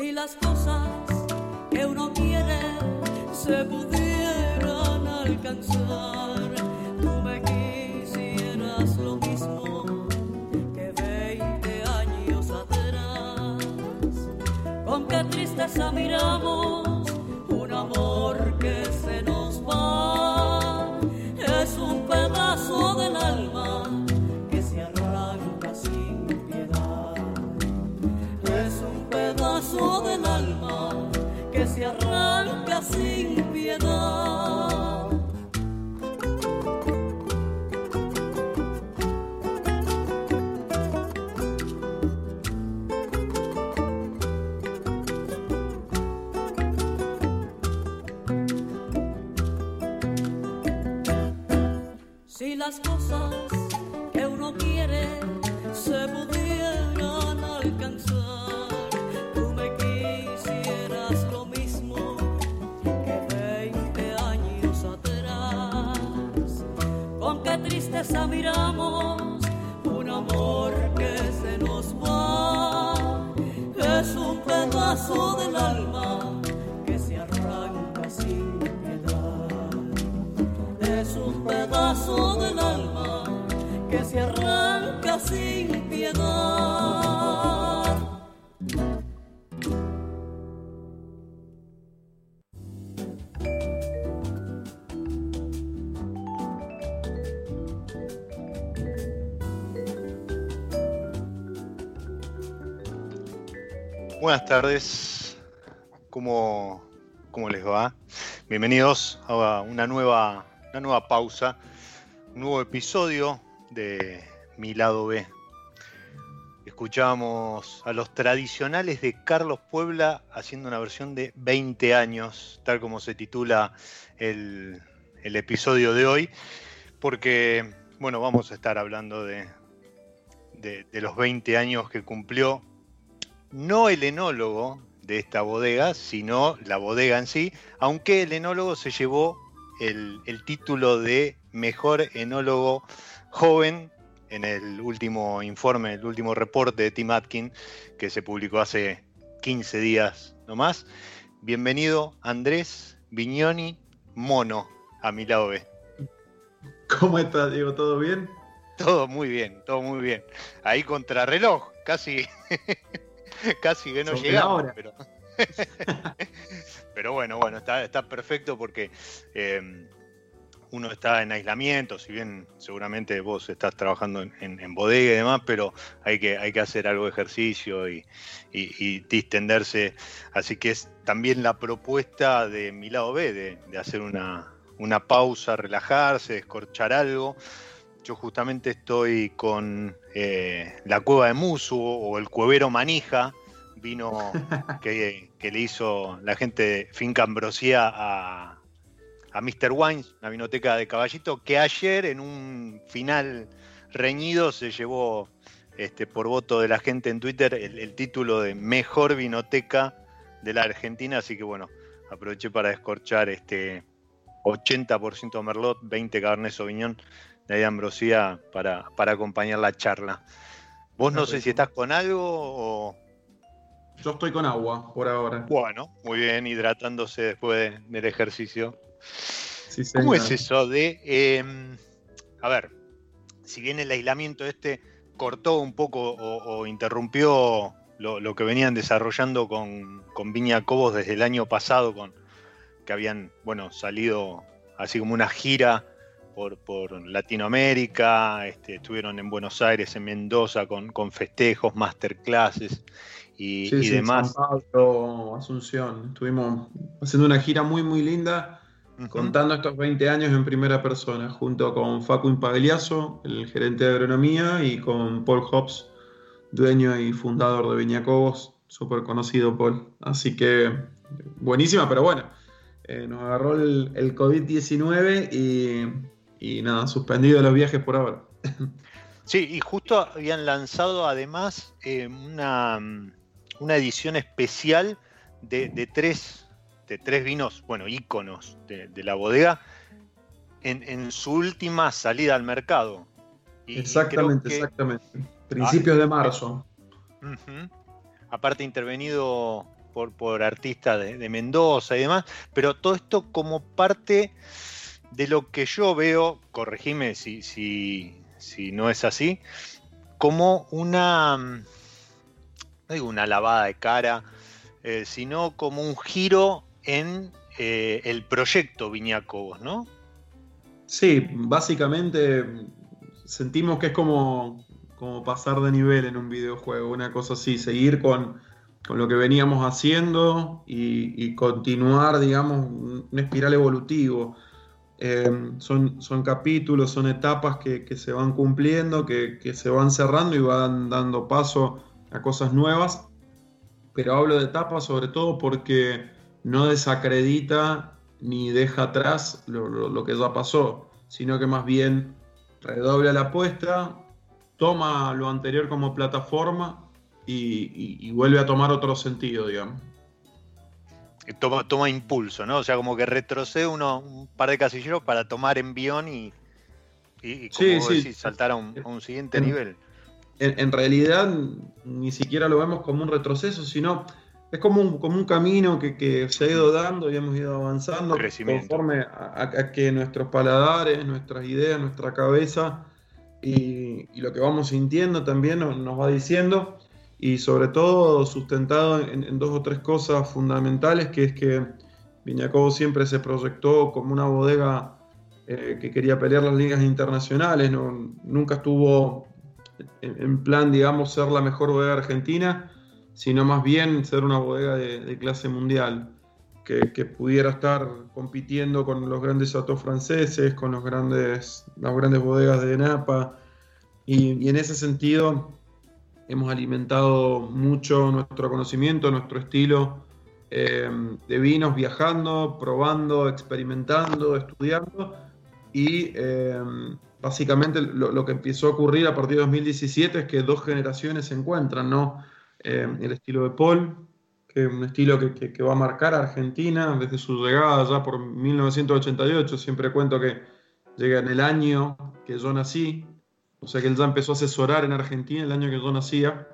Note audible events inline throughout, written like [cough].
Si las cosas que uno quiere se pudieran alcanzar, tú me quisieras lo mismo que 20 años atrás. Con qué tristeza miramos que Buenas tardes, ¿cómo, cómo les va? Bienvenidos a una nueva, una nueva pausa, un nuevo episodio de Mi Lado B. Escuchamos a los tradicionales de Carlos Puebla haciendo una versión de 20 años, tal como se titula el, el episodio de hoy, porque, bueno, vamos a estar hablando de, de, de los 20 años que cumplió no el enólogo de esta bodega, sino la bodega en sí, aunque el enólogo se llevó el, el título de mejor enólogo joven en el último informe, el último reporte de Tim Atkin que se publicó hace 15 días nomás. Bienvenido Andrés Vignoni Mono a mi lado B. ¿Cómo estás, Diego? ¿Todo bien? Todo muy bien, todo muy bien. Ahí contrarreloj, casi, [laughs] casi que no Sobre llegamos, pero, [laughs] pero bueno, bueno, está, está perfecto porque eh, uno está en aislamiento, si bien seguramente vos estás trabajando en, en- en bodega y demás, pero hay que, hay que hacer algo de ejercicio y, y- y distenderse. Así que es también la propuesta de mi lado B, de, de hacer una, una pausa, relajarse, descorchar algo. Yo justamente estoy con eh, la cueva de Musu o el cuevero Manija, vino [laughs] que, le hizo la gente de Finca Ambrosía a, a Mr. Wines, una vinoteca de caballito, que ayer en un final reñido se llevó este, por voto de la gente en Twitter el, título de mejor vinoteca de la Argentina, así que bueno, aproveché para descorchar este 80% Merlot, 20 Cabernet Sauvignon de Ambrosía para, para acompañar la charla. Vos no sé si estás con algo o... Yo estoy con agua por ahora. Bueno, muy bien, hidratándose después del ejercicio. ¿Cómo es eso de... Em, a ver, si bien el aislamiento este cortó un poco o, interrumpió lo, que venían desarrollando con, con Viña Cobos desde el año pasado, con que habían bueno, salido así como una gira por, Latinoamérica, este, estuvieron en Buenos Aires, en Mendoza, con, con festejos, masterclasses y, demás. San Pablo, Asunción, estuvimos haciendo una gira muy, muy linda, contando estos 20 años en primera persona, junto con Facu Impagliazo, el gerente de agronomía, y con Paul Hobbs, dueño y fundador de Viñacobos, súper conocido Paul. Así que buenísima, pero bueno, eh, nos agarró el, el COVID-19 y y nada, suspendido los viajes por ahora. Sí, y justo habían lanzado además eh, una, una, edición especial de, tres, de tres vinos, bueno, íconos de, la bodega en, su última salida al mercado. exactamente, exactamente. Principios de marzo. Aparte intervenido por, por artistas de, de Mendoza y demás, pero todo esto como parte de lo que yo veo, corregime si, si, si no es así, como una, no digo una lavada de cara, eh, sino como un giro en eh, el proyecto Viñacobos, ¿no? Sí, básicamente sentimos que es como, como pasar de nivel en un videojuego, una cosa así, seguir con, lo que veníamos haciendo y, y continuar, digamos, un espiral evolutivo Em, son, son capítulos, son etapas que, se van cumpliendo, que, se van cerrando y van dando paso a cosas nuevas. Pero hablo de etapas sobre todo porque no desacredita ni deja atrás lo, que ya pasó, sino que más bien redobla la apuesta, toma lo anterior como plataforma y vuelve a tomar otro sentido, digamos toma, toma impulso, ¿no? O sea, como que retrocede uno un par de casilleros para tomar envión y, y, como saltar a un, siguiente nivel. En, realidad ni siquiera lo vemos como un retroceso, sino es como un, como un camino que, se ha ido dando y hemos ido avanzando conforme a, que nuestros paladares, nuestras ideas, nuestra cabeza y, lo que vamos sintiendo también nos va diciendo y sobre todo sustentado en, dos o tres cosas fundamentales, que es que Viñacobo siempre se proyectó como una bodega eh, que quería pelear las ligas internacionales, nunca estuvo en, plan, digamos, ser la mejor bodega argentina, sino más bien ser una bodega de, clase mundial, que, pudiera estar compitiendo con los grandes autos franceses, con los grandes, las grandes bodegas de Napa, y en ese sentido hemos alimentado mucho nuestro conocimiento, nuestro estilo eh, de vinos, viajando, probando, experimentando, estudiando. Y eh, básicamente lo, que empezó a ocurrir a partir de 2017 es que dos generaciones se encuentran, ¿no? Eh, el estilo de Paul, que es un estilo que, que, va a marcar a Argentina desde su llegada ya por 1988, siempre cuento que llega en el año que yo nací, o sea que él ya empezó a asesorar en Argentina el año que yo nacía.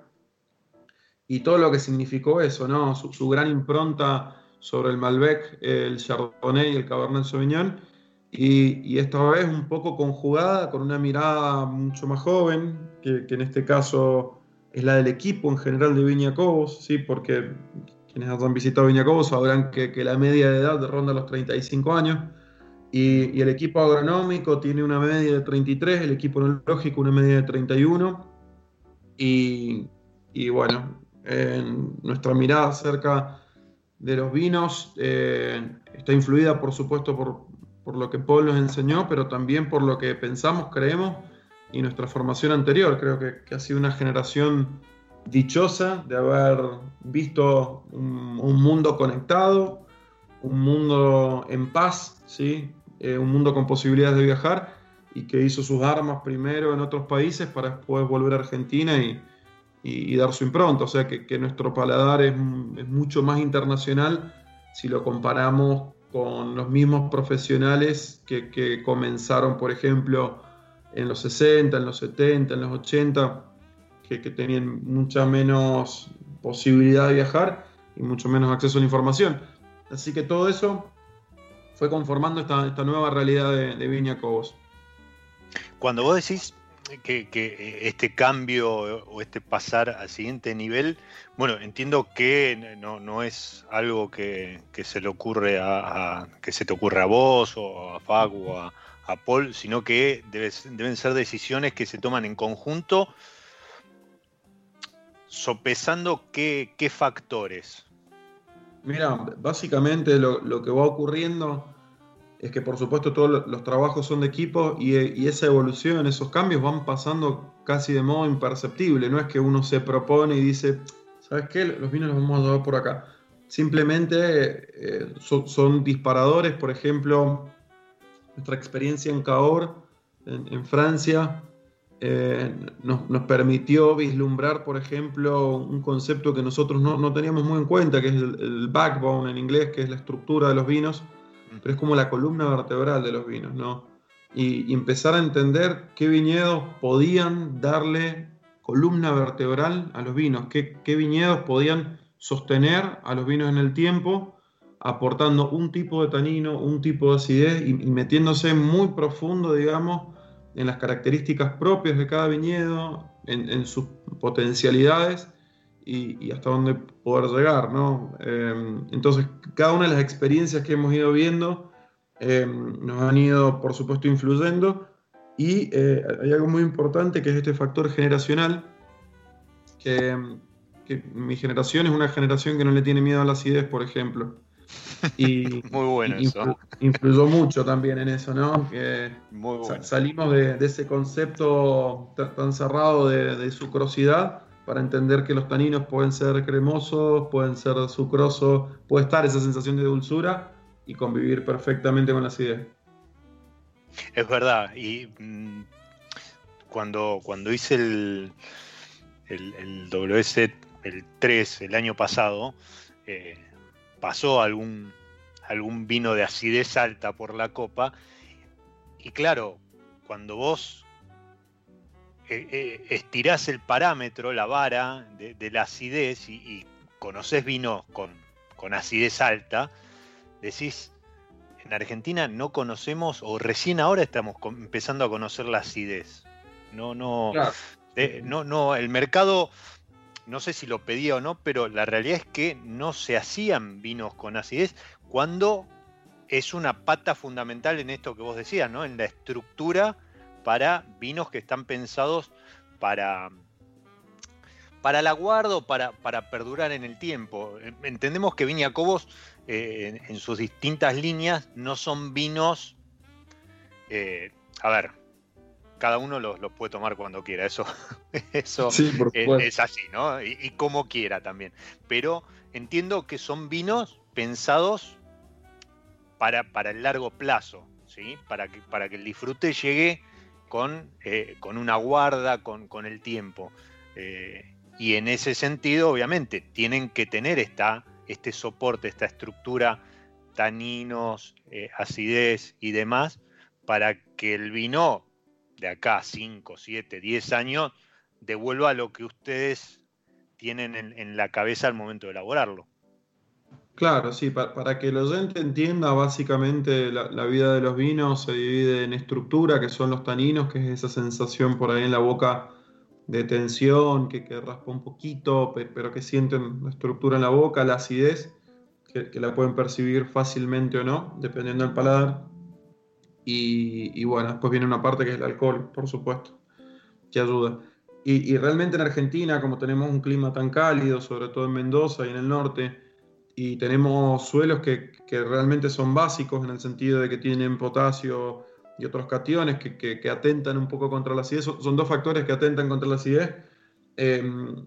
Y todo lo que significó eso, ¿no? Su, gran impronta sobre el Malbec, el Chardonnay y el Cabernet Sauvignon. Y, esta vez un poco conjugada con una mirada mucho más joven, que, en este caso es la del equipo en general de Viña Cobos, ¿sí? porque quienes han visitado Viña Cobos sabrán que, que la media de edad ronda los 35 años. Y, el equipo agronómico tiene una media de 33, el equipo enológico una media de 31. Y, bueno, nuestra mirada acerca de los vinos eh, está influida, por supuesto, por, lo que Paul nos enseñó, pero también por lo que pensamos, creemos y nuestra formación anterior. Creo que, ha sido una generación dichosa de haber visto un, mundo conectado, un mundo en paz, ¿sí? Eh, un mundo con posibilidades de viajar y que hizo sus armas primero en otros países para después volver a Argentina y, dar su impronta. O sea que, nuestro paladar es, mucho más internacional si lo comparamos con los mismos profesionales que, comenzaron, por ejemplo, en los 60, en los 70, en los 80, que, tenían mucha menos posibilidad de viajar y mucho menos acceso a la información. Así que todo eso fue conformando esta, nueva realidad de, de Viña Cobos. Cuando vos decís que, este cambio o este pasar al siguiente nivel, bueno, entiendo que no, es algo que, se le ocurre a, que se te ocurre a vos o a Facu o a, Paul, sino que deben ser decisiones que se toman en conjunto, sopesando qué, factores. Mira, básicamente lo que va ocurriendo es que por supuesto todos los trabajos son de equipo y, esa evolución, esos cambios van pasando casi de modo imperceptible. No es que uno se propone y dice, ¿sabes qué? Los vinos los vamos a llevar por acá. Simplemente eh, son, disparadores, por ejemplo, nuestra experiencia en Cahors, en, Francia, eh, nos, permitió vislumbrar, por ejemplo, un concepto que nosotros no, teníamos muy en cuenta, que es el backbone en inglés, que es la estructura de los vinos pero es como la columna vertebral de los vinos, ¿no? Y, empezar a entender qué viñedos podían darle columna vertebral a los vinos, qué, viñedos podían sostener a los vinos en el tiempo, aportando un tipo de tanino, un tipo de acidez y, metiéndose muy profundo, digamos, en las características propias de cada viñedo, en sus potencialidades y, hasta dónde poder llegar, ¿no? Em, entonces, cada una de las experiencias que hemos ido viendo em, nos han ido, por supuesto, influyendo y eh, hay algo muy importante que es este factor generacional, que, mi generación es una generación que no le tiene miedo a la acidez, por ejemplo. Y, [laughs] muy bueno eso. Influyó mucho también en eso, ¿no? Que salimos de, ese concepto tan cerrado de, de sucrosidad para entender que los taninos pueden ser cremosos, pueden ser sucrosos, puede estar esa sensación de dulzura y convivir perfectamente con la acidez. Es verdad, y mm, cuando, cuando hice el, el, WS el 3 el año pasado, eh, pasó algún, algún vino de acidez alta por la copa, y claro, cuando vos eh, eh, estirás el parámetro, la vara de, la acidez y, conoces vino con, acidez alta, decís, en Argentina no conocemos, o recién ahora estamos empezando a conocer la acidez. No, no, eh, no, no, el mercado, no sé si lo pedía o no, pero la realidad es que no se hacían vinos con acidez cuando es una pata fundamental en esto que vos decías, ¿no? En la estructura para vinos que están pensados para, para el aguardo, para, para perdurar en el tiempo. Entendemos que Viña Cobos eh, en, sus distintas líneas no son vinos, eh, a ver, cada uno los, puede tomar cuando quiera, eso, [laughs] eso es, así, ¿no? Y, como quiera también. Pero entiendo que son vinos pensados para, para el largo plazo, ¿sí? Para que, para que el disfrute llegue con, eh, con una guarda, con, con el tiempo. Eh, y en ese sentido, obviamente, tienen que tener esta, este soporte, esta estructura, taninos, eh, acidez y demás, para que el vino de acá 5, 7, 10 años devuelva lo que ustedes tienen en la cabeza al momento de elaborarlo. Claro, sí, para, que el oyente entienda, básicamente la, vida de los vinos se divide en estructura, que son los taninos, que es esa sensación por ahí en la boca de tensión, que, raspa un poquito, pero que sienten la estructura en la boca, la acidez, que, la pueden percibir fácilmente o no, dependiendo del paladar. Y, bueno, después viene una parte que es el alcohol, por supuesto, que ayuda. Y, y realmente en Argentina, como tenemos un clima tan cálido, sobre todo en Mendoza y en el norte, y tenemos suelos que, realmente son básicos en el sentido de que tienen potasio y otros cationes que, atentan un poco contra la acidez. Son, dos factores que atentan contra la acidez. Em,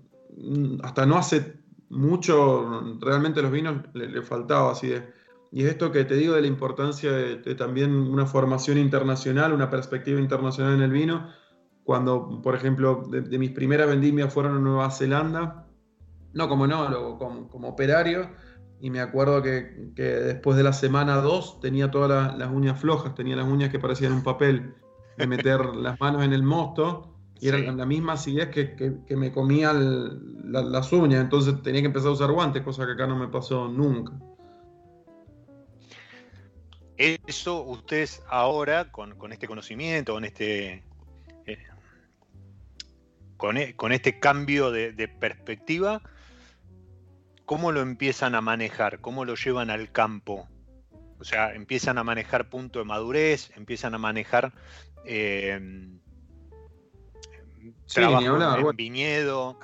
hasta no hace mucho, realmente los vinos le, faltaba acidez. Y es esto que te digo de la importancia de, también una formación internacional, una perspectiva internacional en el vino. Cuando, por ejemplo, de, mis primeras vendimias fueron a Nueva Zelanda, no como no, como, como operario, y me acuerdo que, después de la semana 2 tenía todas las uñas flojas, tenía las uñas que parecían un papel de meter [laughs] las manos en el mosto y era la misma acidez que, que, me comía las uñas, entonces tenía que empezar a usar guantes, cosa que acá no me pasó nunca. Eso ustedes ahora, con, este conocimiento, con este, eh, e, con, este cambio de perspectiva, ¿cómo lo empiezan a manejar? ¿Cómo lo llevan al campo? O sea, empiezan a manejar punto de madurez, empiezan a manejar eh, en viñedo.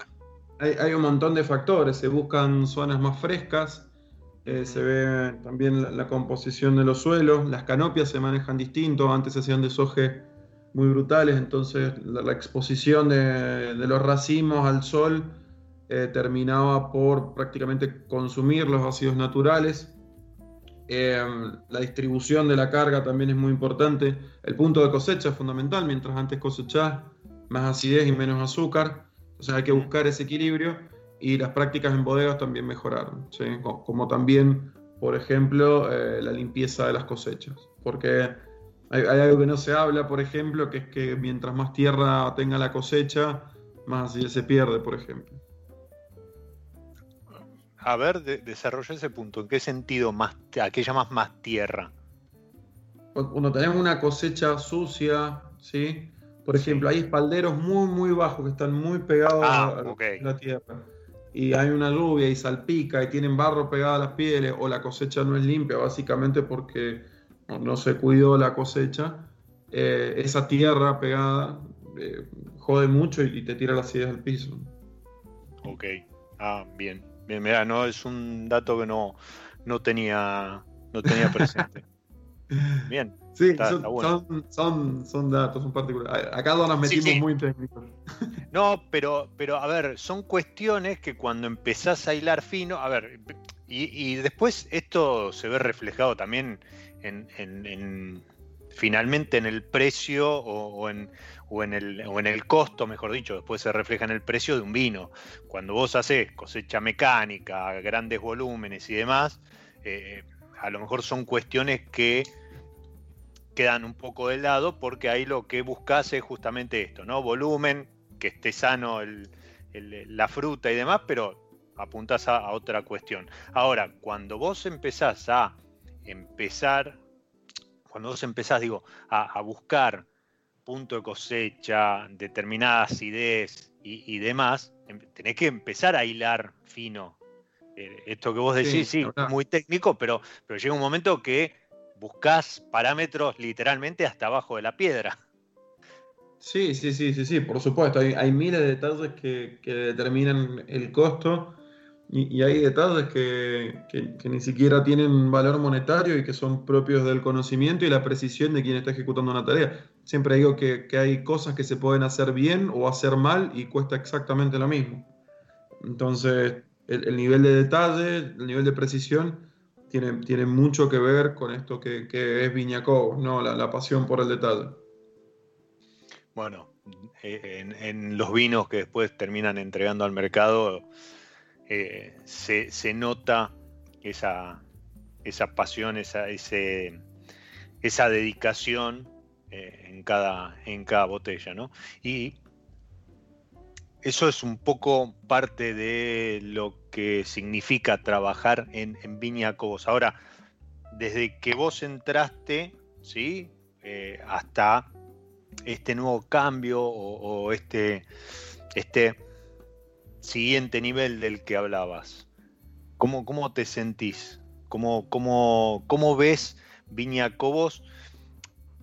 Hay, un montón de factores, se buscan zonas más frescas, eh, se ve también la, composición de los suelos, las canopias se manejan distinto, antes se hacían deshoje muy brutales, entonces la, exposición de, de, los racimos al sol eh, terminaba por prácticamente consumir los ácidos naturales. Eh, la distribución de la carga también es muy importante. El punto de cosecha es fundamental, mientras antes cosechás más acidez y menos azúcar. Entonces hay que buscar ese equilibrio y las prácticas en bodegas también mejoraron, como también, por ejemplo, eh, la limpieza de las cosechas. Porque hay, hay, algo que no se habla, por ejemplo, que es que mientras más tierra tenga la cosecha, más se pierde, por ejemplo a ver, desarrolla ese punto. ¿En qué sentido más, a qué llamas más tierra? Cuando tenemos una cosecha sucia, ¿sí? Por ejemplo, hay espalderos muy, muy bajos que están muy pegados ah, a, la tierra. Y hay una lluvia y salpica y tienen barro pegado a las pieles o la cosecha no es limpia, básicamente porque no, se cuidó la cosecha. Eh, esa tierra pegada eh, jode mucho y, te tira las acidez al piso. Ok, ah, bien. Bien, mira, no es un dato que no, no tenía no tenía presente. [laughs] Bien. Sí, son, son, datos, son particulares. Acá nos metimos muy técnicos. [laughs] No, pero, pero a ver, son cuestiones que cuando empezás a hilar fino, a ver, y, después esto se ve reflejado también en, en, finalmente en el precio o, en, o, en el, o en el costo, mejor dicho, después se refleja en el precio de un vino. Cuando vos haces cosecha mecánica, grandes volúmenes y demás, eh, a lo mejor son cuestiones que quedan un poco de lado porque ahí lo que buscas es justamente esto, ¿no? Volumen, que esté sano la fruta y demás, pero apuntas a, a otra cuestión. Ahora, cuando vos empezás a empezar cuando vos empezás, digo, a, buscar punto de cosecha, determinada acidez y, demás, em, tenés que empezar a hilar fino. Eh, esto que vos decís, sí, muy técnico, pero, pero llega un momento que buscas parámetros literalmente hasta abajo de la piedra. Sí, sí, sí, sí, sí, por supuesto. Hay, miles de detalles que, que determinan el costo y, hay detalles que, ni siquiera tienen valor monetario y que son propios del conocimiento y la precisión de quien está ejecutando una tarea. Siempre digo que, hay cosas que se pueden hacer bien o hacer mal y cuesta exactamente lo mismo. Entonces, el, nivel de detalle, el nivel de precisión, tiene, tiene mucho que ver con esto que, es Viñacó, ¿no? La, pasión por el detalle. Bueno, en, en los vinos que después terminan entregando al mercado eh, se, nota esa, esa pasión, esa, esa dedicación eh, en, cada, en cada botella. ¿no? Y eso es un poco parte de lo que significa trabajar en, en Viña Cobos. Ahora, desde que vos entraste, ¿sí? Eh, hasta este nuevo cambio o, o este, este siguiente nivel del que hablabas. ¿Cómo, cómo te sentís? ¿Cómo, cómo, cómo ves Viña Cobos?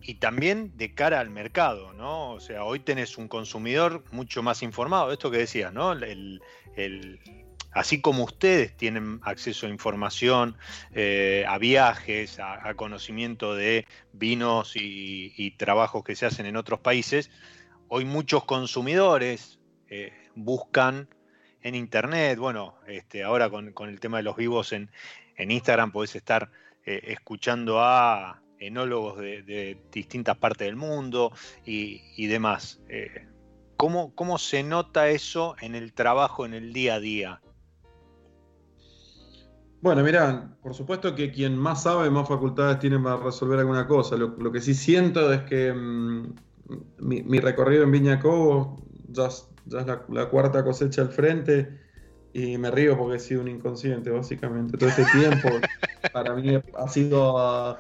Y también de cara al mercado, ¿no? O sea, hoy tenés un consumidor mucho más informado, esto que decías, ¿no? Así como ustedes tienen acceso a información, eh, a viajes, a, conocimiento de vinos y, trabajos que se hacen en otros países, hoy muchos consumidores eh, buscan en internet, bueno, este, ahora con, el tema de los vivos en, Instagram podés estar eh, escuchando a enólogos de, distintas partes del mundo y, demás. ¿cómo, ¿Cómo se nota eso en el trabajo, en el día a día? Bueno, mira, por supuesto que quien más sabe, más facultades tiene para resolver alguna cosa. Lo, que sí siento es que mm, mi, recorrido en Viña Cobo ya, es la, cuarta cosecha al frente y me río porque he sido un inconsciente, básicamente. Todo este tiempo [laughs] para mí ha sido uh,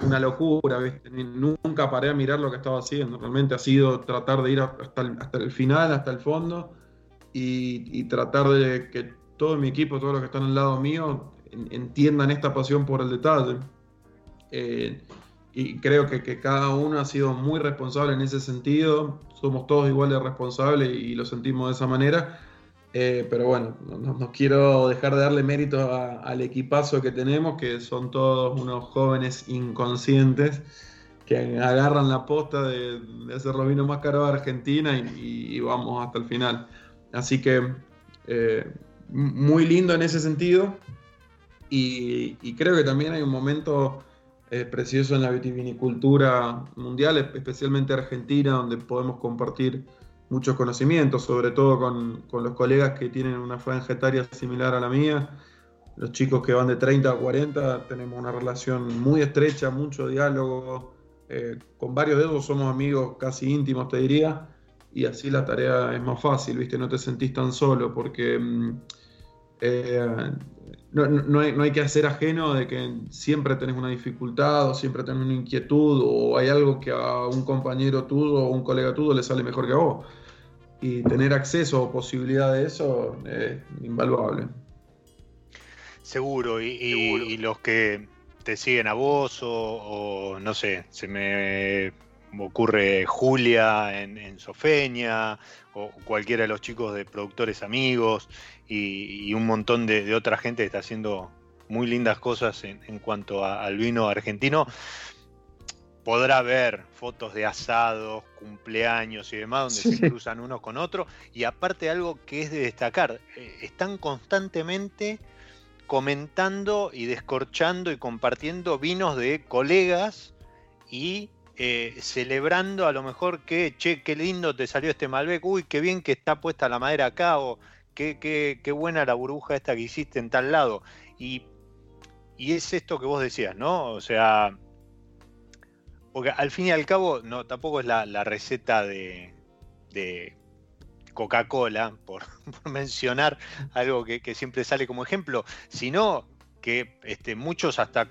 una locura, Nunca paré a mirar lo que estaba haciendo. Realmente ha sido tratar de ir hasta el, hasta el final, hasta el fondo y, tratar de que todo mi equipo, todos los que están al lado mío, entiendan esta pasión por el detalle. Eh, y creo que, cada uno ha sido muy responsable en ese sentido. Somos todos igual de responsables y lo sentimos de esa manera. Eh, pero bueno, no, quiero dejar de darle mérito al equipazo que tenemos, que son todos unos jóvenes inconscientes que agarran la posta de, hacer los vinos más caros de Argentina y, vamos hasta el final. Así que eh, muy lindo en ese sentido. Y, creo que también hay un momento eh, precioso en la vitivinicultura mundial, especialmente argentina, donde podemos compartir muchos conocimientos, sobre todo con, los colegas que tienen una franja etaria similar a la mía. Los chicos que van de 30 a 40 tenemos una relación muy estrecha, mucho diálogo. Eh, con varios de ellos somos amigos casi íntimos, te diría, y así la tarea es más fácil, ¿viste? No te sentís tan solo, porque mm, eh, no, hay, que hacer ajeno de que siempre tenés una dificultad o siempre tenés una inquietud o hay algo que a un compañero tuyo o un colega tuyo le sale mejor que a vos. Y tener acceso o posibilidad de eso es invaluable. Seguro, y, los que te siguen a vos o, no sé, se me ocurre Julia en, en Sofeña o cualquiera de los chicos de productores amigos y, un montón de, otra gente que está haciendo muy lindas cosas en, cuanto al vino argentino. Podrá ver fotos de asados, cumpleaños y demás, donde se cruzan unos con otros. Y aparte algo que es de destacar, eh, están constantemente comentando y descorchando y compartiendo vinos de colegas y eh, celebrando a lo mejor que, che, qué lindo te salió este Malbec, uy, qué bien que está puesta la madera acá, o qué, buena la burbuja esta que hiciste en tal lado. Y, es esto que vos decías, ¿no? O sea, porque al fin y al cabo, no, tampoco es la, receta de, Coca-Cola, [laughs] por, mencionar algo que, siempre sale como ejemplo, sino que este, muchos hasta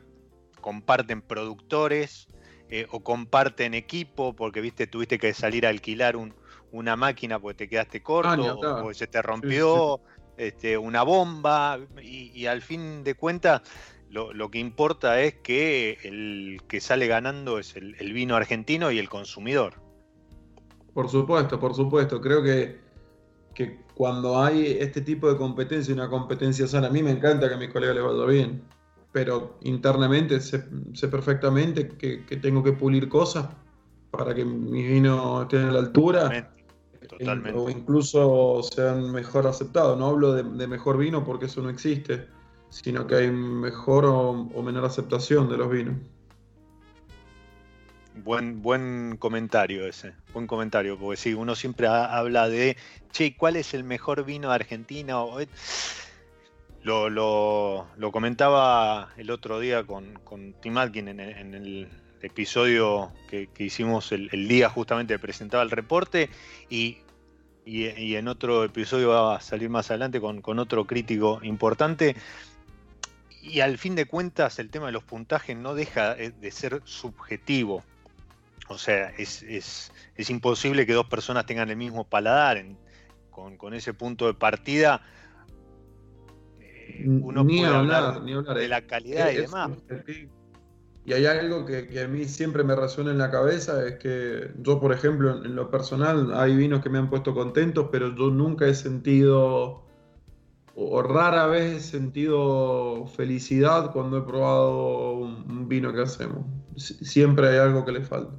comparten productores eh, o comparten equipo, porque viste, tuviste que salir a alquilar un, una máquina porque te quedaste corto, ah, o, se te rompió Este, una bomba, y, al fin de cuentas lo, que importa es que el que sale ganando es el, vino argentino y el consumidor. Por supuesto, por supuesto. Creo que, que cuando hay este tipo de competencia, una competencia sana, a mí me encanta que a mis colegas les vaya bien, pero internamente sé, perfectamente que, tengo que pulir cosas para que mis vinos estén a la altura o incluso sean mejor aceptados. No hablo de, mejor vino porque eso no existe, sino que hay mejor o, menor aceptación de los vinos. Buen, buen comentario ese, buen comentario, porque sí, uno siempre habla de, che, ¿cuál es el mejor vino de Lo, lo, comentaba el otro día con, Tim Atkin en, el episodio que, hicimos el, día justamente presentaba el reporte y y, en otro episodio va a salir más adelante con, otro crítico importante. Y al fin de cuentas el tema de los puntajes no deja de ser subjetivo. O sea, es, imposible que dos personas tengan el mismo paladar con, ese punto de partida. Eh, uno puede hablar, de la calidad y demás. Y hay algo que, a mí siempre me resuena en la cabeza, es que yo, por ejemplo, en, lo personal, hay vinos que me han puesto contentos, pero yo nunca he sentido o rara vez he sentido felicidad cuando he probado un, vino que hacemos. Siempre hay algo que le falta.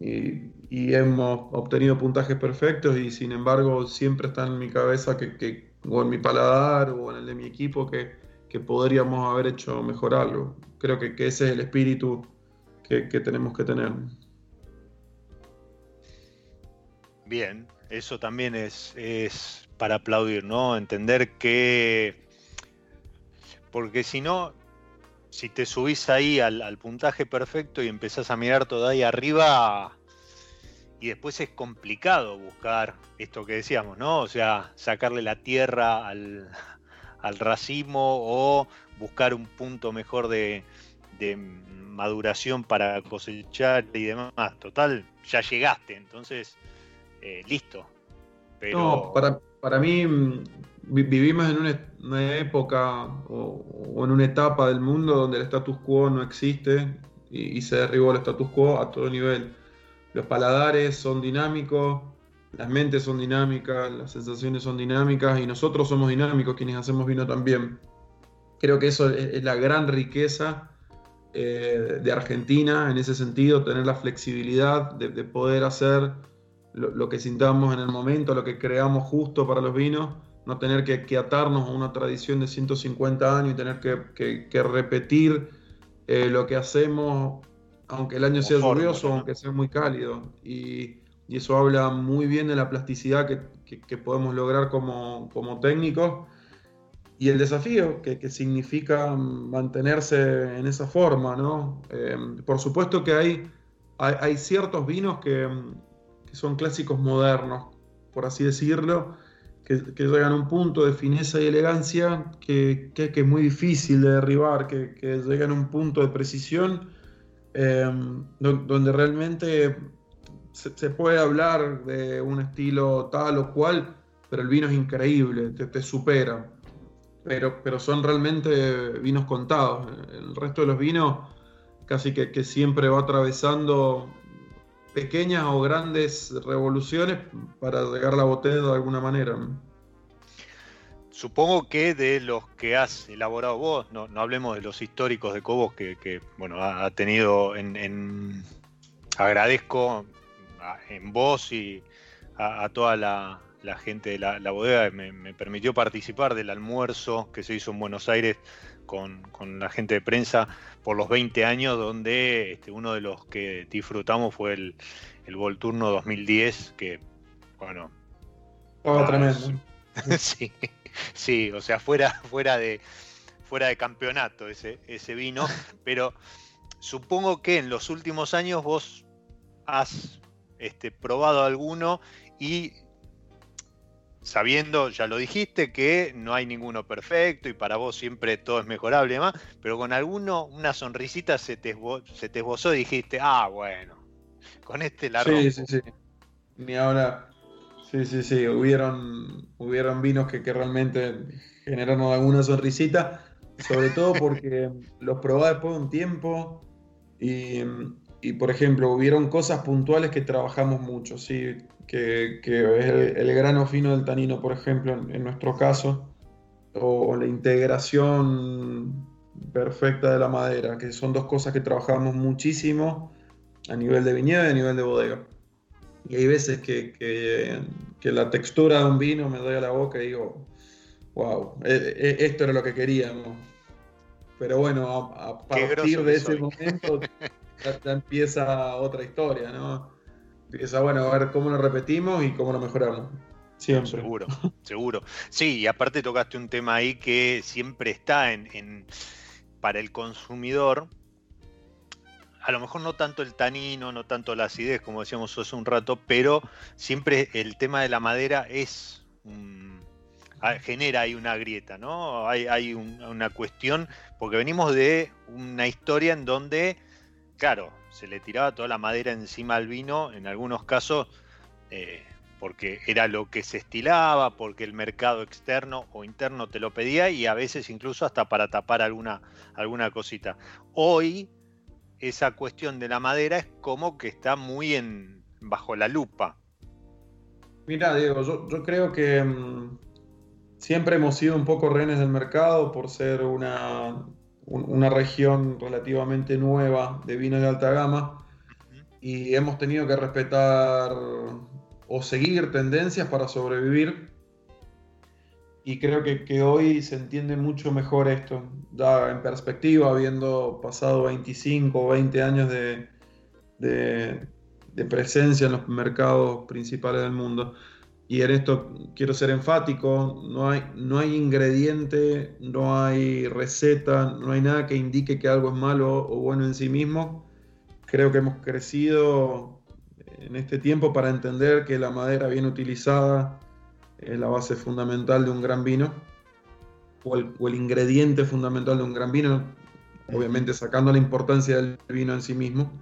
Y, hemos obtenido puntajes perfectos y sin embargo siempre está en mi cabeza que, o en mi paladar o en el de mi equipo que, podríamos haber hecho mejor algo. Creo que, ese es el espíritu que, tenemos que tener. Bien, eso también es, para aplaudir, ¿no? Entender que. Porque si no, si te subís ahí al, puntaje perfecto y empezás a mirar todo ahí arriba, y después es complicado buscar esto que decíamos, ¿no? O sea, sacarle la tierra al, racimo o buscar un punto mejor de, maduración para cosechar y demás. Total, ya llegaste, entonces, eh, listo, no, para, para mí mm, vivimos en una, época o, en una etapa del mundo donde el status quo no existe y, se derribó el status quo a todo nivel. Los paladares son dinámicos, las mentes son dinámicas, las sensaciones son dinámicas y nosotros somos dinámicos quienes hacemos vino también. Creo que eso es, la gran riqueza eh, de Argentina en ese sentido, tener la flexibilidad de, de poder hacer lo, que sintamos en el momento, lo que creamos justo para los vinos, no tener que, atarnos a una tradición de 150 años y tener que, repetir eh, lo que hacemos, aunque el año sea lluvioso, aunque sea muy cálido. Y, eso habla muy bien de la plasticidad que, podemos lograr como, técnicos y el desafío que, significa mantenerse en esa forma, ¿no? Eh, por supuesto que hay, hay, ciertos vinos que, que son clásicos modernos, por así decirlo, que, llegan a un punto de fineza y elegancia que, es muy difícil de derribar, que, llegan a un punto de precisión em, donde realmente se, puede hablar de un estilo tal o cual, pero el vino es increíble, te, supera. Pero, pero son realmente vinos contados. El resto de los vinos casi que, que siempre va atravesando pequeñas o grandes revoluciones para llegar a la botella de alguna manera. Supongo que de los que has elaborado vos, no, hablemos de los históricos de Cobos que, bueno, ha, tenido en, agradezco en vos y a, toda la, gente de la, bodega me, me, permitió participar del almuerzo que se hizo en Buenos Aires con, la gente de prensa por los 20 años, donde este, uno de los que disfrutamos fue el, el Volturno 2010, que, bueno. Oh, tremendo. [laughs] sí, sí, o sea, fuera, [laughs] fuera, de, fuera de campeonato ese, ese vino, [laughs] pero supongo que en los últimos años vos has este, probado alguno y sabiendo, ya lo dijiste, que no hay ninguno perfecto y para vos siempre todo es mejorable y pero con alguno, una sonrisita se te, se te esbozó y dijiste, ah, bueno, con este la Sí, sí, sí. Ni ahora. Sí, sí, sí. Hubieron, hubieron vinos que, realmente generaron alguna sonrisita, sobre todo porque [laughs] los probé después de un tiempo y, y, por ejemplo, hubieron cosas puntuales que trabajamos mucho, ¿sí? que, es el, grano fino del tanino, por ejemplo, en, nuestro caso, o, la integración perfecta de la madera, que son dos cosas que trabajamos muchísimo a nivel de viñedo y a nivel de bodega. Y hay veces que, que, la textura de un vino me doy a la boca y digo, wow, e, e, esto era lo que queríamos. Pero bueno, a, partir de ese momento [laughs] ya, empieza otra historia, ¿no? empieza, bueno, a ver cómo lo repetimos y cómo lo mejoramos. Siempre. Seguro, seguro. Sí, y aparte tocaste un tema ahí que siempre está en, para el consumidor. A lo mejor no tanto el tanino, no tanto la acidez, como decíamos hace un rato, pero siempre el tema de la madera es genera ahí una grieta, ¿no? Hay, hay una cuestión, porque venimos de una historia en donde, claro, se le tiraba toda la madera encima al vino, en algunos casos, eh, porque era lo que se estilaba, porque el mercado externo o interno te lo pedía y a veces incluso hasta para tapar alguna, alguna cosita. Hoy esa cuestión de la madera es como que está muy en, bajo la lupa. Mira, Diego, yo, creo que, mm, siempre hemos sido un poco rehenes del mercado por ser una, una región relativamente nueva de vinos de alta gama y hemos tenido que respetar o seguir tendencias para sobrevivir. Y creo que, hoy se entiende mucho mejor esto, da en perspectiva, habiendo pasado 25 o 20 años de, de presencia en los mercados principales del mundo. Y en esto quiero ser enfático, no hay, no hay ingrediente, no hay receta, no hay nada que indique que algo es malo o bueno en sí mismo. Creo que hemos crecido en este tiempo para entender que la madera bien utilizada es la base fundamental de un gran vino, o el, o el ingrediente fundamental de un gran vino, obviamente sacando la importancia del vino en sí mismo.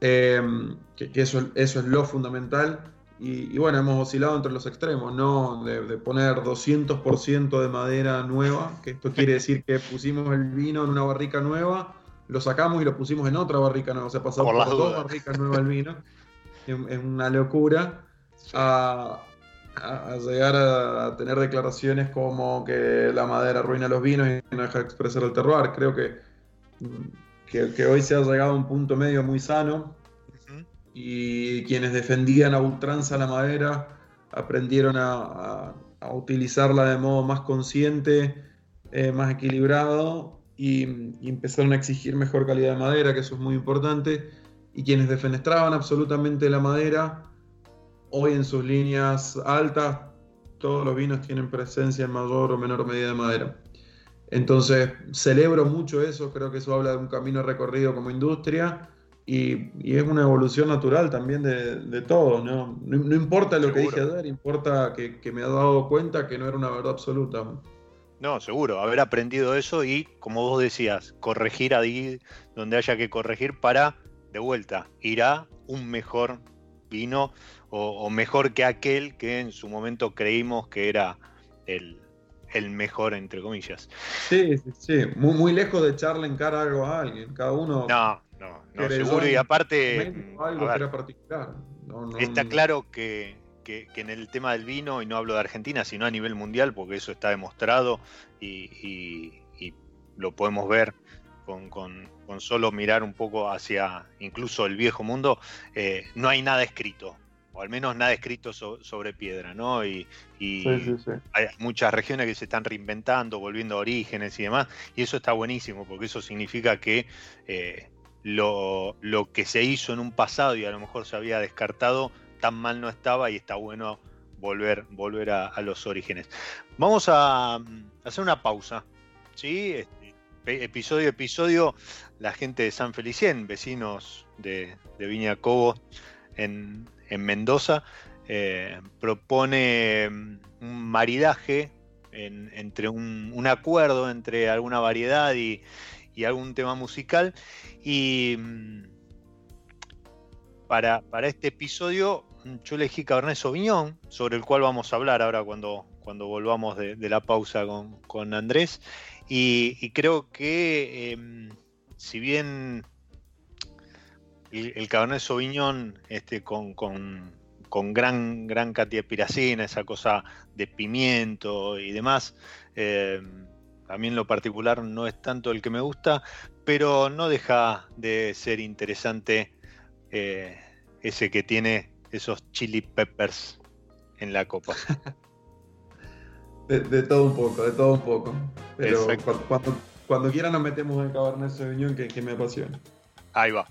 Em, que, eso, eso es lo fundamental. Y, bueno, hemos oscilado entre los extremos, ¿no? De, poner 200% de madera nueva, que esto quiere decir que pusimos el vino en una barrica nueva, lo sacamos y lo pusimos en otra barrica nueva, o sea, pasamos por, dos barricas nuevas el vino. es, una locura. A, llegar a, tener declaraciones como que la madera arruina los vinos y no deja de expresar el terroir. Creo que que, hoy se ha llegado a un punto medio muy sano y quienes defendían a ultranza la madera aprendieron a, utilizarla de modo más consciente, eh, más equilibrado y, empezaron a exigir mejor calidad de madera, que eso es muy importante. Y quienes defenestraban absolutamente la madera, hoy en sus líneas altas, todos los vinos tienen presencia en mayor o menor medida de madera. Entonces, celebro mucho eso, creo que eso habla de un camino recorrido como industria y, es una evolución natural también de, todo, ¿no? No, importa lo que dije ayer, importa que, me ha dado cuenta que no era una verdad absoluta. No, seguro, haber aprendido eso y, como vos decías, corregir ahí donde haya que corregir para, de vuelta, ir a un mejor vino o mejor que aquel que en su momento creímos que era el, el mejor, entre comillas. Sí, sí, sí. Muy, muy lejos de echarle en cara algo a alguien. Cada uno. No, no, no seguro. Y aparte. está claro que, en el tema del vino, y no hablo de Argentina, sino a nivel mundial, porque eso está demostrado y, lo podemos ver con, con, solo mirar un poco hacia incluso el viejo mundo, eh, no hay nada escrito o al menos nada escrito sobre piedra, ¿no? Y, hay muchas regiones que se están reinventando, volviendo a orígenes y demás, y eso está buenísimo, porque eso significa que eh, lo, que se hizo en un pasado y a lo mejor se había descartado, tan mal no estaba y está bueno volver, volver a, los orígenes. Vamos a, hacer una pausa, ¿sí? Este, episodio a episodio, la gente de San Felicien, vecinos de, de Viña Cobo, en, en Mendoza, eh, propone un maridaje entre un, acuerdo entre alguna variedad y, algún tema musical. Y mm, para, este episodio yo elegí Cabernet Sauvignon, sobre el cual vamos a hablar ahora cuando, cuando volvamos de, la pausa con, Andrés. Y, creo que em, si bien el, Cabernet Sauvignon este, con, gran, gran cantidad de piracina, esa cosa de pimiento y demás. Eh, a mí en lo particular no es tanto el que me gusta, pero no deja de ser interesante eh, ese que tiene esos chili peppers en la copa. [laughs] De, todo un poco, de todo un poco. Pero cuando, cuando, quieran nos metemos en Cabernet Sauvignon que, que me apasiona. Ahí va.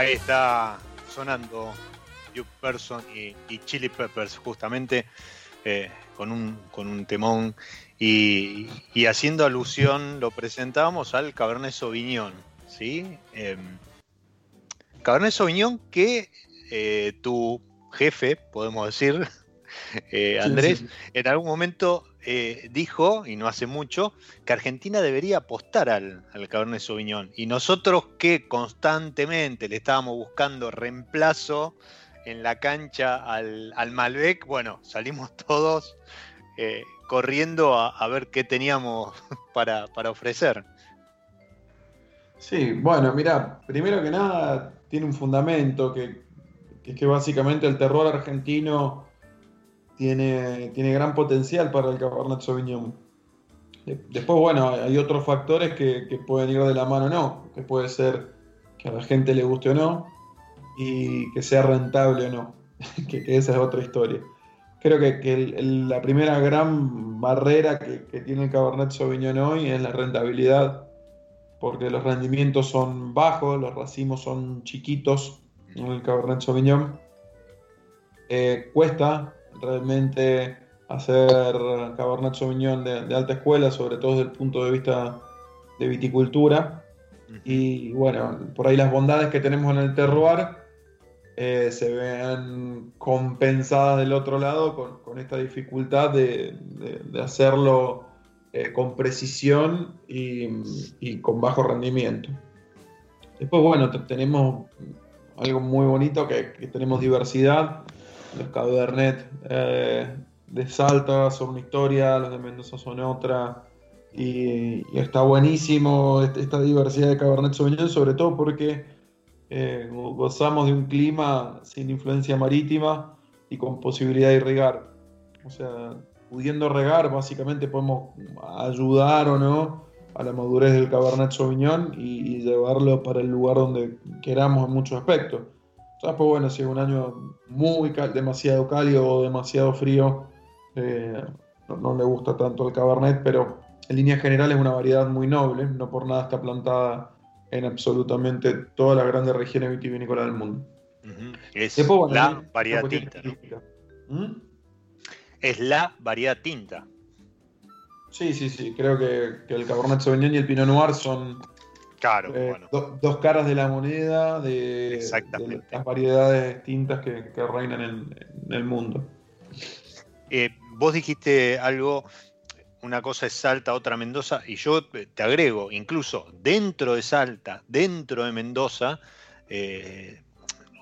Ahí está sonando You Person y, Chili Peppers, justamente eh, con, un, con un temón y, haciendo alusión, lo presentábamos al Cabernet Sauvignon, ¿sí? Eh, Cabernet Sauvignon que eh, tu jefe, podemos decir, [laughs] eh, Andrés, en algún momento eh, dijo, y no hace mucho, que Argentina debería apostar al, al, Cabernet Sauvignon. Y nosotros que constantemente le estábamos buscando reemplazo en la cancha al, Malbec, bueno, salimos todos eh, corriendo a, ver qué teníamos [laughs] para, ofrecer. Sí, bueno, mira, primero que nada tiene un fundamento que, que es que básicamente el terror argentino tiene, tiene gran potencial para el Cabernet Sauvignon. Después, bueno, hay otros factores que, pueden ir de la mano o no, que puede ser que a la gente le guste o no, y que sea rentable o no, [laughs] que, esa es otra historia. Creo que, la primera gran barrera que, tiene el Cabernet Sauvignon hoy es la rentabilidad, porque los rendimientos son bajos, los racimos son chiquitos en el Cabernet Sauvignon. Eh, cuesta realmente hacer Cabernet Sauvignon de, alta escuela, sobre todo desde el punto de vista de viticultura. Y bueno, por ahí las bondades que tenemos en el terroir eh, se ven compensadas del otro lado con, esta dificultad de, hacerlo eh, con precisión y, con bajo rendimiento. Después, bueno, tenemos algo muy bonito que, que tenemos diversidad los Cabernet eh, de Salta son una historia, los de Mendoza son otra. Y, está buenísimo esta diversidad de Cabernet Sauvignon, sobre todo porque eh, gozamos de un clima sin influencia marítima y con posibilidad de irrigar. O sea, pudiendo regar, básicamente podemos ayudar o no a la madurez del Cabernet Sauvignon y, y llevarlo para el lugar donde queramos en muchos aspectos. Pues bueno, si es un año muy demasiado cálido o demasiado frío, eh, no, le gusta tanto el Cabernet, pero en línea general es una variedad muy noble, no por nada está plantada en absolutamente todas las grandes regiones vitivinícolas del mundo. Es la variedad tinta. ¿Mm? Es la variedad tinta. Sí, sí, sí. Creo que, que el Cabernet Sauvignon y el Pinot Noir son Claro, eh, dos caras de la moneda de, las variedades distintas que, reinan en, el mundo. Eh, vos dijiste algo, una cosa es Salta, otra Mendoza, y yo te agrego, incluso dentro de Salta, dentro de Mendoza, eh,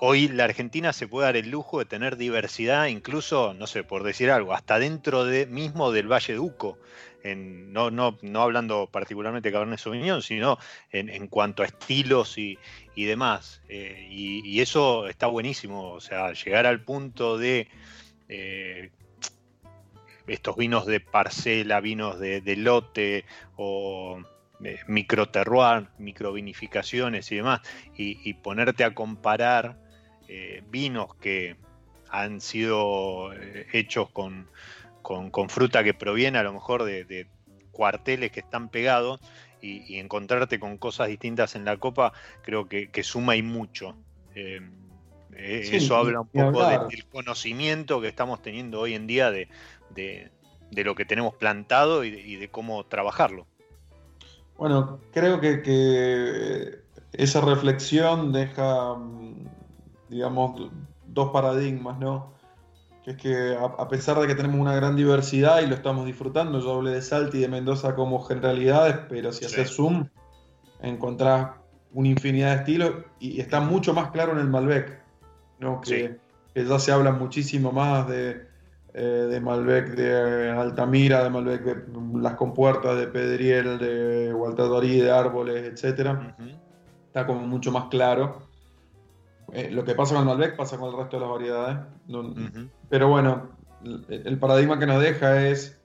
hoy la Argentina se puede dar el lujo de tener diversidad, incluso, no sé, por decir algo, hasta dentro de, mismo del Valle de Uco no, no, no hablando particularmente de Cabernet Sauvignon, sino en, cuanto a estilos y, demás. Eh, y, eso está buenísimo, o sea, llegar al punto de eh, estos vinos de parcela, vinos de, lote o microterroir, microvinificaciones y demás, y, ponerte a comparar eh, vinos que han sido hechos con, con, fruta que proviene a lo mejor de, cuarteles que están pegados y, encontrarte con cosas distintas en la copa, creo que, suma y mucho. Eh, eh, eso habla un poco del conocimiento que estamos teniendo hoy en día de, lo que tenemos plantado y de, cómo trabajarlo. Bueno, creo que, esa reflexión deja, mm, digamos, dos paradigmas, ¿no? es que a, pesar de que tenemos una gran diversidad y lo estamos disfrutando, yo hablé de Salta y de Mendoza como generalidades, pero si haces zoom, encontrás una infinidad de estilos y, está mucho más claro en el Malbec, ¿no? que, ya se habla muchísimo más de, eh, de Malbec de Altamira, de Malbec de las compuertas, de Pedriel, de Gualtadorí, de Árboles, etc. Está como mucho más claro. Eh, lo que pasa con el Malbec pasa con el resto de las variedades. Pero bueno, el, paradigma que nos deja es,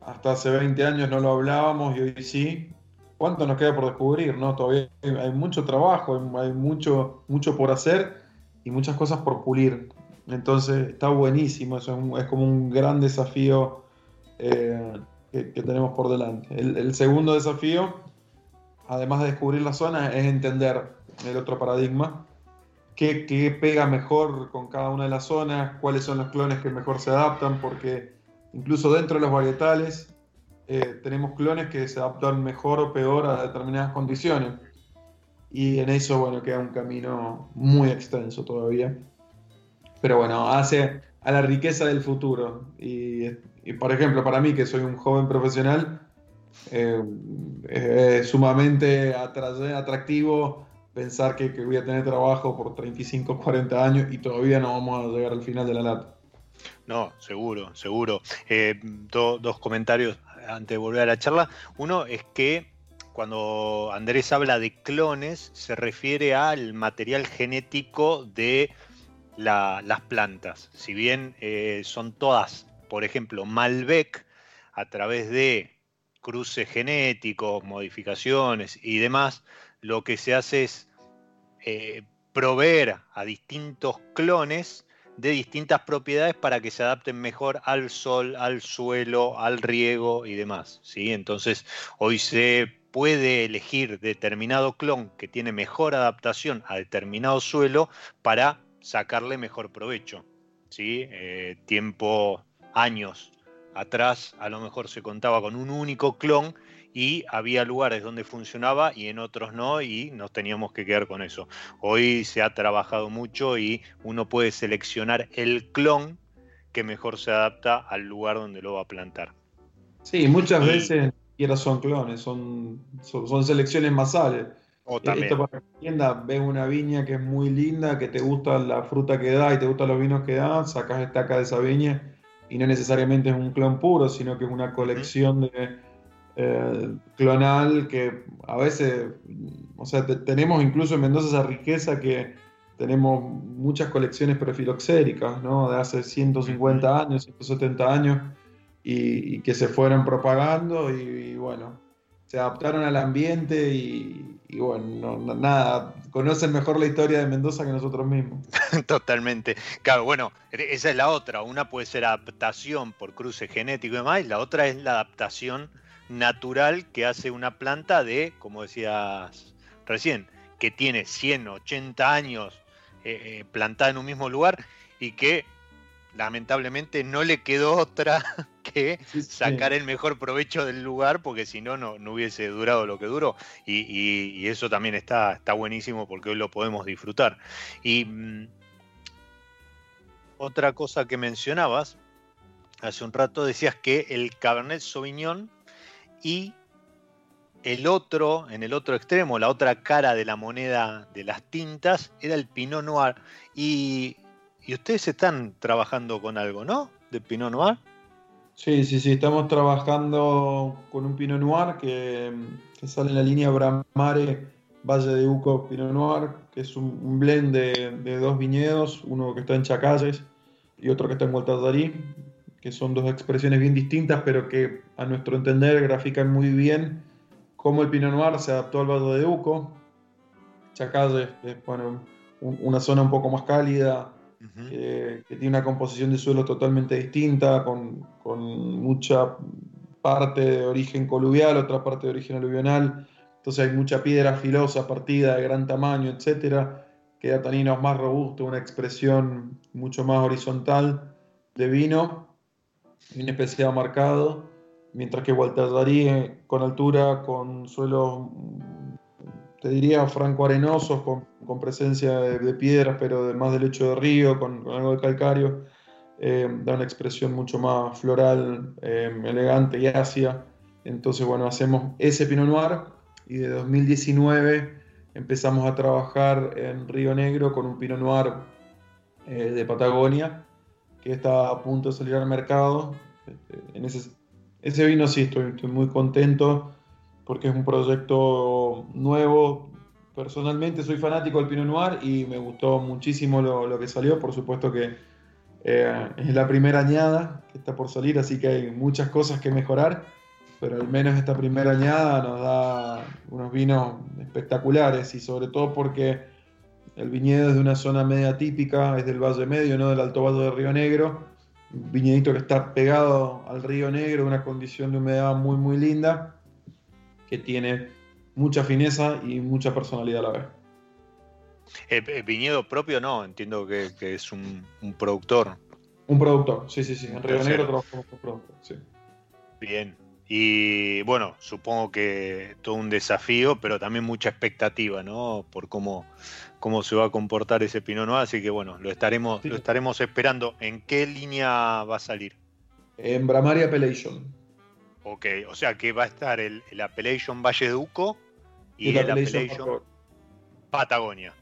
hasta hace 20 años no lo hablábamos y hoy sí. ¿Cuánto nos queda por descubrir? ¿no? Todavía hay, mucho trabajo, hay, mucho, mucho por hacer y muchas cosas por pulir. Entonces está buenísimo, eso es, como un gran desafío eh, que, tenemos por delante. El, segundo desafío, además de descubrir la zona, es entender el otro paradigma, qué, pega mejor con cada una de las zonas, cuáles son los clones que mejor se adaptan, porque incluso dentro de los varietales eh, tenemos clones que se adaptan mejor o peor a determinadas condiciones. Y en eso, bueno, queda un camino muy extenso todavía. Pero bueno, hace a la riqueza del futuro. Y, por ejemplo, para mí, que soy un joven profesional, eh, es sumamente atractivo pensar que, voy a tener trabajo por 35, 40 años y todavía no vamos a llegar al final de la lata. No, seguro, seguro. Eh, dos comentarios antes de volver a la charla. Uno es que cuando Andrés habla de clones, se refiere al material genético de las plantas. Si bien eh, son todas, por ejemplo, Malbec, a través de cruces genéticos, modificaciones y demás, lo que se hace es eh, proveer a distintos clones de distintas propiedades para que se adapten mejor al sol, al suelo, al riego y demás. ¿sí? Entonces, hoy se puede elegir determinado clon que tiene mejor adaptación a determinado suelo para sacarle mejor provecho. ¿sí? Eh, tiempo, años atrás, a lo mejor se contaba con un único clon y había lugares donde funcionaba y en otros no y nos teníamos que quedar con eso. Hoy se ha trabajado mucho y uno puede seleccionar el clon que mejor se adapta al lugar donde lo va a plantar. Sí, muchas veces ni son clones, son, son, selecciones masales. O también. Esto para la tienda, ves una viña que es muy linda, que te gusta la fruta que da y te gustan los vinos que da, sacas estaca de esa viña y no necesariamente es un clon puro, sino que es una colección de eh, clonal que a veces, o sea, tenemos incluso en Mendoza esa riqueza que tenemos muchas colecciones prefiloxéricas, ¿no? De hace 150 años, 170 años, y, que se fueron propagando y, bueno, se adaptaron al ambiente y, bueno, nada, conocen mejor la historia de Mendoza que nosotros mismos. [laughs] Totalmente. Claro, bueno, esa es la otra. Una puede ser adaptación por cruce genético y demás, y la otra es la adaptación natural que hace una planta de, como decías recién, que tiene 100, 80 años eh, eh, plantada en un mismo lugar y que lamentablemente no le quedó otra [laughs] que sacar el mejor provecho del lugar porque si no, no hubiese durado lo que duró. Y, eso también está, está buenísimo porque hoy lo podemos disfrutar. Y mm, otra cosa que mencionabas, hace un rato decías que el Cabernet Sauvignon y el otro, en el otro extremo, la otra cara de la moneda de las tintas, era el Pinot Noir. Y, ustedes están trabajando con algo, ¿no? De Pinot Noir. Sí, sí, sí, estamos trabajando con un Pinot Noir que, sale en la línea Bramare Valle de Uco Pinot Noir, que es un, blend de, dos viñedos, uno que está en Chacalles y otro que está en Gualtazarí, que son dos expresiones bien distintas, pero que a nuestro entender grafican muy bien cómo el Pinot Noir se adaptó al Valle de Uco. Chacalle es bueno, una zona un poco más cálida, que tiene una composición de suelo totalmente distinta, con, con, mucha parte de origen coluvial, otra parte de origen aluvional. Entonces hay mucha piedra filosa, partida de gran tamaño, etcétera, que da taninos más robustos, una expresión mucho más horizontal de vino un especial marcado, mientras que Darí con altura, con suelos, te diría, franco-arenosos, con, presencia de, piedras, pero más del lecho de río, con, algo de calcario, eh, da una expresión mucho más floral, eh, elegante y ácida. Entonces, bueno, hacemos ese Pinot Noir y de 2019 empezamos a trabajar en Río Negro con un Pinot Noir eh, de Patagonia que está a punto de salir al mercado. En ese, ese vino sí estoy, estoy muy contento porque es un proyecto nuevo, personalmente soy fanático del Pinot Noir y me gustó muchísimo lo, que salió. Por supuesto que eh, es la primera añada que está por salir, así que hay muchas cosas que mejorar, pero al menos esta primera añada nos da unos vinos espectaculares y sobre todo porque el viñedo es de una zona media típica, es del Valle Medio, no del Alto Valle de Río Negro. Un viñedito que está pegado al Río Negro, una condición de humedad muy, muy linda, que tiene mucha fineza y mucha personalidad a la vez. El, viñedo propio no, entiendo que, es un, productor. Un productor, sí, sí, sí. En Río Negro trabajamos con productor, sí. Bien, y bueno, supongo que todo un desafío, pero también mucha expectativa, ¿no? Por cómo, cómo se va a comportar ese Pinot Noir, así que bueno, lo estaremos, lo estaremos esperando. ¿En qué línea va a salir? En Bramaria Appellation. Ok, o sea que va a estar el, Appellation Valle Duco y, el Appellation, Patagonia.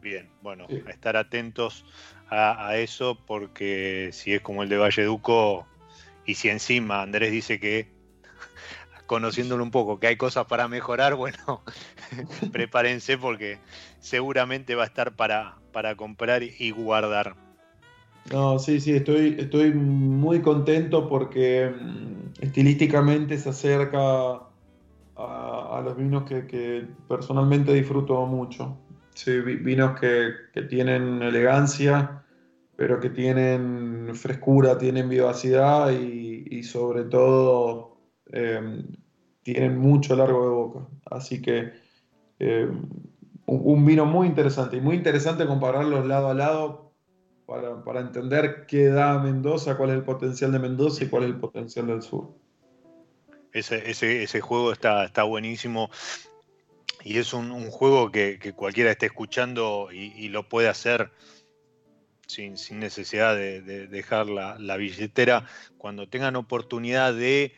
Bien, bueno, estar atentos a, a, eso porque si es como el de Valle Duco y si encima Andrés dice que conociéndolo un poco, que hay cosas para mejorar, [laughs] bueno, prepárense porque seguramente va a estar para, para comprar y guardar. No, sí, sí, estoy, estoy muy contento porque mm, estilísticamente se acerca a, los vinos que, personalmente disfruto mucho. Sí, vinos que, tienen elegancia, pero que tienen frescura, tienen vivacidad y, sobre todo em, tienen mucho largo de boca. Así que eh, un, vino muy interesante y muy interesante compararlos lado a lado para, entender qué da Mendoza, cuál es el potencial de Mendoza y cuál es el potencial del sur. Ese, ese, juego está, está buenísimo y es un, juego que, cualquiera esté escuchando y, lo puede hacer sin, necesidad de, dejar la, la, billetera cuando tengan oportunidad de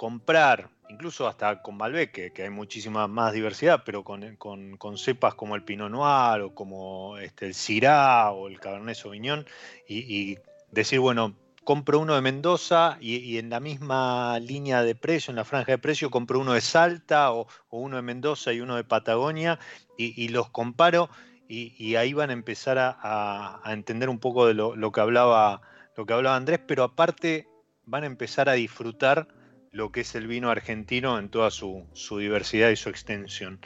comprar, incluso hasta con Malbec, que, hay muchísima más diversidad, pero con, con, cepas como el Pinot Noir o como este, el Syrah o el Cabernet Sauvignon, y, decir, bueno, compro uno de Mendoza y, en la misma línea de precio, en la franja de precio, compro uno de Salta o, uno de Mendoza y uno de Patagonia y, los comparo y, ahí van a empezar a, entender un poco de lo, lo, que hablaba, lo que hablaba Andrés, pero aparte van a empezar a disfrutar lo que es el vino argentino en toda su, diversidad y su extensión.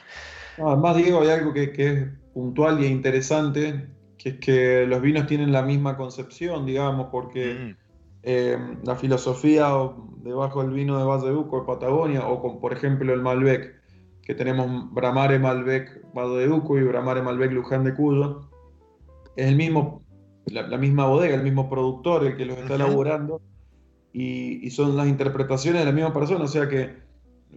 Además, Diego, hay algo que, es puntual y interesante, que es que los vinos tienen la misma concepción, digamos, porque mm. eh, la filosofía debajo del vino de Valle de Patagonia, o con, por ejemplo, el Malbec, que tenemos Bramare Malbec Valle de Uco y Bramare Malbec Luján de Cuyo, es el mismo, la, misma bodega, el mismo productor el que los está elaborando y, son las interpretaciones de la misma persona, o sea que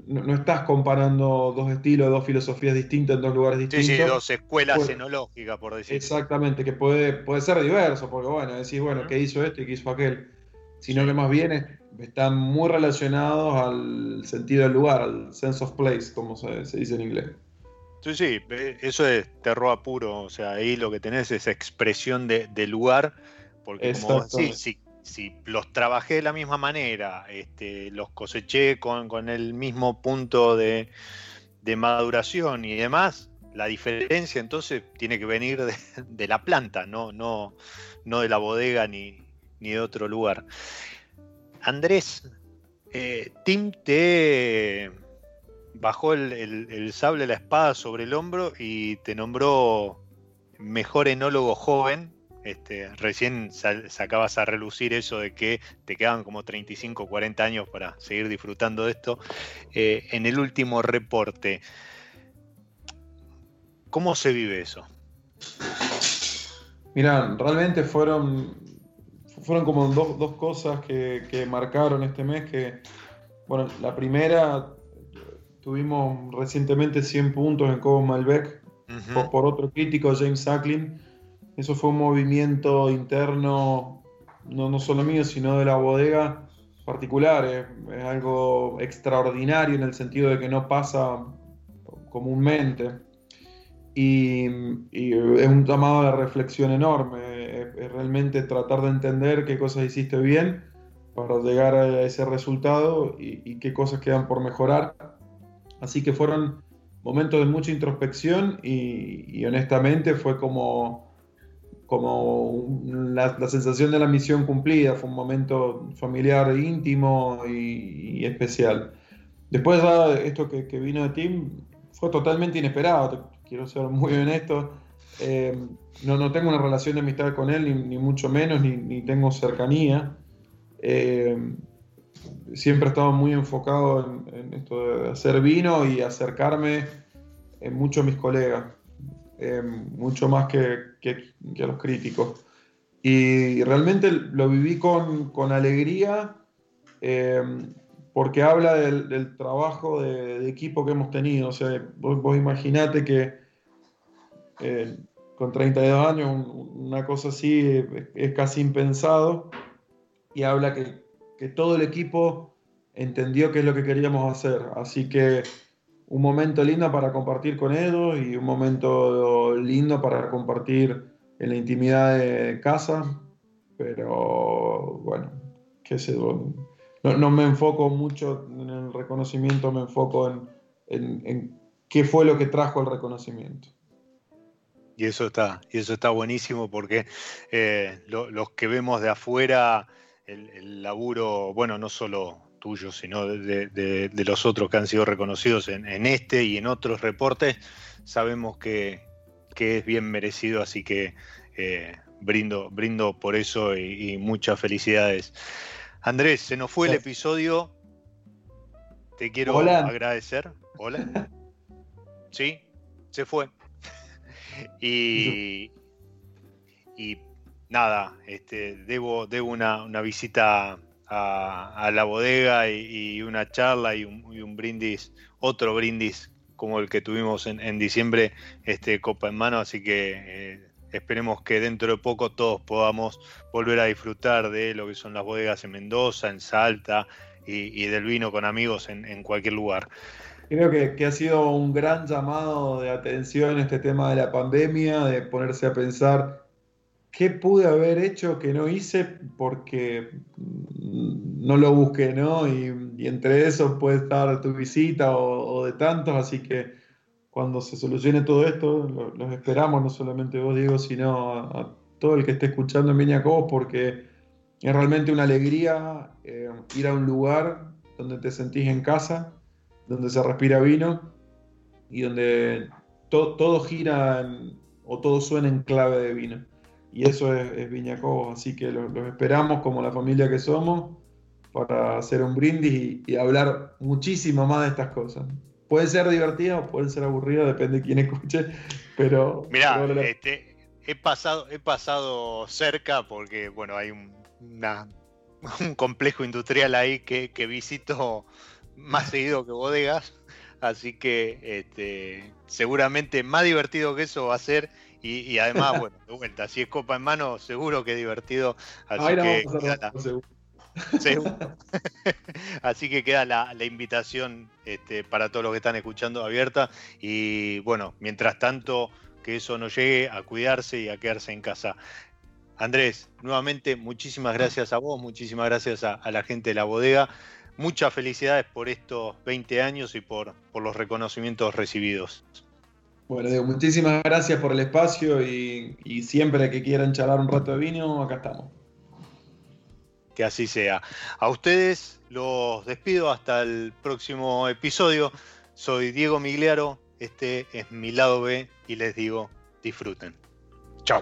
no, estás comparando dos estilos, dos filosofías distintas en dos lugares distintos. Sí, sí, dos escuelas enológicas, por decirlo. Exactamente, que puede, puede ser diverso, porque bueno, decís, bueno, ¿qué hizo este y qué hizo aquel? Sino que más bien están muy relacionados al sentido del lugar, al sense of place, como se, dice en inglés. Sí, sí, eso es terroa puro, o sea, ahí lo que tenés es expresión de, lugar, porque como sí, sí, si los trabajé de la misma manera, este, los coseché con, el mismo punto de, maduración y demás, la diferencia entonces tiene que venir de, la planta, no, no, no, de la bodega ni, de otro lugar. Andrés, eh, Tim te bajó el, el, sable, la espada sobre el hombro y te nombró mejor enólogo joven este, recién sacabas a relucir eso de que te quedaban como 35 o 40 años para seguir disfrutando de esto. Eh, en el último reporte, ¿cómo se vive eso? Mira, realmente fueron, fueron como dos, cosas que, marcaron este mes. Que, bueno, la primera, tuvimos recientemente 100 puntos en Cobo Malbec por, otro crítico, James Sacklin eso fue un movimiento interno, no, no solo mío, sino de la bodega particular. Es, algo extraordinario en el sentido de que no pasa comúnmente. Y, es un llamado de reflexión enorme. Es, realmente tratar de entender qué cosas hiciste bien para llegar a ese resultado y, y qué cosas quedan por mejorar. Así que fueron momentos de mucha introspección y, honestamente fue como, como la, sensación de la misión cumplida, fue un momento familiar íntimo y, especial. Después esto que, vino de Tim fue totalmente inesperado, quiero ser muy honesto. Eh, no, no tengo una relación de amistad con él, ni, mucho menos, ni, tengo cercanía. Eh, siempre he estado muy enfocado en, esto de hacer vino y acercarme en mucho a mis colegas, eh, mucho más que, a los críticos. Y realmente lo viví con, alegría porque habla del, trabajo de, equipo que hemos tenido. O sea, vos, vos imaginate que con 32 años, una cosa así es, casi impensado, y habla que, todo el equipo entendió qué es lo que queríamos hacer. Así que un momento lindo para compartir con ellos y un momento lindo para compartir en la intimidad de casa, pero bueno, qué sé, no, no me enfoco mucho en el reconocimiento, me enfoco en, en qué fue lo que trajo el reconocimiento. Y eso está, y eso está buenísimo porque eh, los que vemos de afuera el, laburo, bueno, no solo tuyo, sino de, los otros que han sido reconocidos en, este y en otros reportes, sabemos que, es bien merecido, así que eh, brindo, brindo por eso y, muchas felicidades. Andrés, se nos fue el episodio. Te quiero agradecer. Hola. [laughs] Sí, se fue. [laughs] Y, y nada, este, debo, debo una, visita a, la bodega y, una charla y un, brindis, otro brindis como el que tuvimos en, diciembre, este, copa en mano, así que eh, esperemos que dentro de poco todos podamos volver a disfrutar de lo que son las bodegas en Mendoza, en Salta y, del vino con amigos en cualquier lugar. Creo que, ha sido un gran llamado de atención este tema de la pandemia, de ponerse a pensar qué pude haber hecho que no hice porque no lo busqué, ¿no? Y, entre eso puede estar tu visita o, de tantos, así que cuando se solucione todo esto, los esperamos, no solamente vos, Diego, sino a, todo el que esté escuchando en Viñacobos, porque es realmente una alegría eh, ir a un lugar donde te sentís en casa donde se respira vino y donde todo gira o todo suena en clave de vino. Y eso es, es Viñacó, así que los, esperamos como la familia que somos para hacer un brindis y, hablar muchísimo más de estas cosas. Puede ser divertido, puede ser aburrido, depende de quién escuche, pero... Mira, este, he, pasado, he pasado cerca porque, bueno, hay un, [laughs] un complejo industrial ahí que, que visito más seguido que bodegas, así que este, seguramente más divertido que eso va a ser y, además, [laughs] bueno, de vuelta, si es copa en mano, seguro que es divertido, así [laughs] [laughs] que queda la, así que queda la, invitación este, para todos los que están escuchando abierta y bueno, mientras tanto que eso no llegue a cuidarse y a quedarse en casa. Andrés, nuevamente muchísimas gracias a vos, muchísimas gracias a la gente de la bodega muchas felicidades por estos 20 años y por, por los reconocimientos recibidos. Bueno, Diego, muchísimas gracias por el espacio y, y, siempre que quieran charlar un rato de vino, acá estamos. Que así sea. A ustedes los despido hasta el próximo episodio. Soy Diego Migliaro, este es mi lado B y les digo, disfruten. Chao.